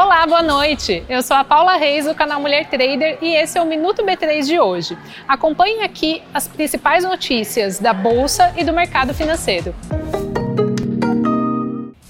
Olá, boa noite. Eu sou a Paula Reis do canal Mulher Trader e esse é o Minuto B3 de hoje. Acompanhe aqui as principais notícias da bolsa e do mercado financeiro.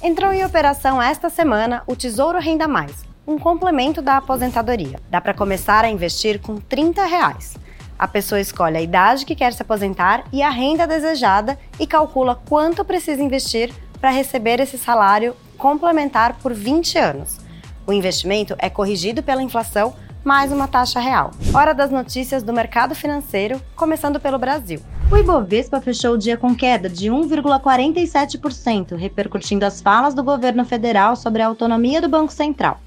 Entrou em operação esta semana o Tesouro Renda Mais, um complemento da aposentadoria. Dá para começar a investir com 30 reais. A pessoa escolhe a idade que quer se aposentar e a renda desejada e calcula quanto precisa investir para receber esse salário complementar por 20 anos. O investimento é corrigido pela inflação mais uma taxa real. Hora das notícias do mercado financeiro, começando pelo Brasil. O Ibovespa fechou o dia com queda de 1,47%, repercutindo as falas do governo federal sobre a autonomia do Banco Central.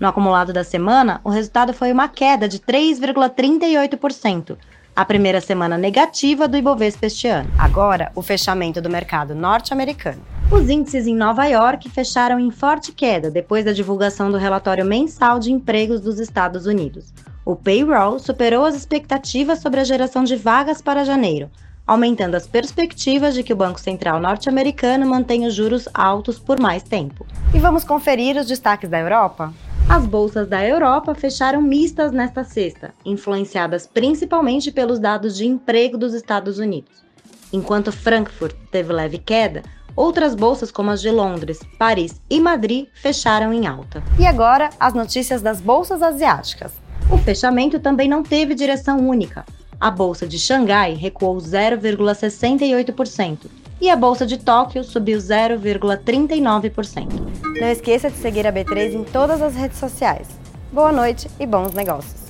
No acumulado da semana, o resultado foi uma queda de 3,38%, a primeira semana negativa do Ibovespa este ano. Agora, o fechamento do mercado norte-americano. Os índices em Nova York fecharam em forte queda depois da divulgação do relatório mensal de empregos dos Estados Unidos. O payroll superou as expectativas sobre a geração de vagas para janeiro, aumentando as perspectivas de que o Banco Central norte-americano mantenha os juros altos por mais tempo. E vamos conferir os destaques da Europa? As bolsas da Europa fecharam mistas nesta sexta, influenciadas principalmente pelos dados de emprego dos Estados Unidos. Enquanto Frankfurt teve leve queda, Outras bolsas, como as de Londres, Paris e Madrid, fecharam em alta. E agora, as notícias das bolsas asiáticas. O fechamento também não teve direção única. A bolsa de Xangai recuou 0,68% e a bolsa de Tóquio subiu 0,39%. Não esqueça de seguir a B3 em todas as redes sociais. Boa noite e bons negócios!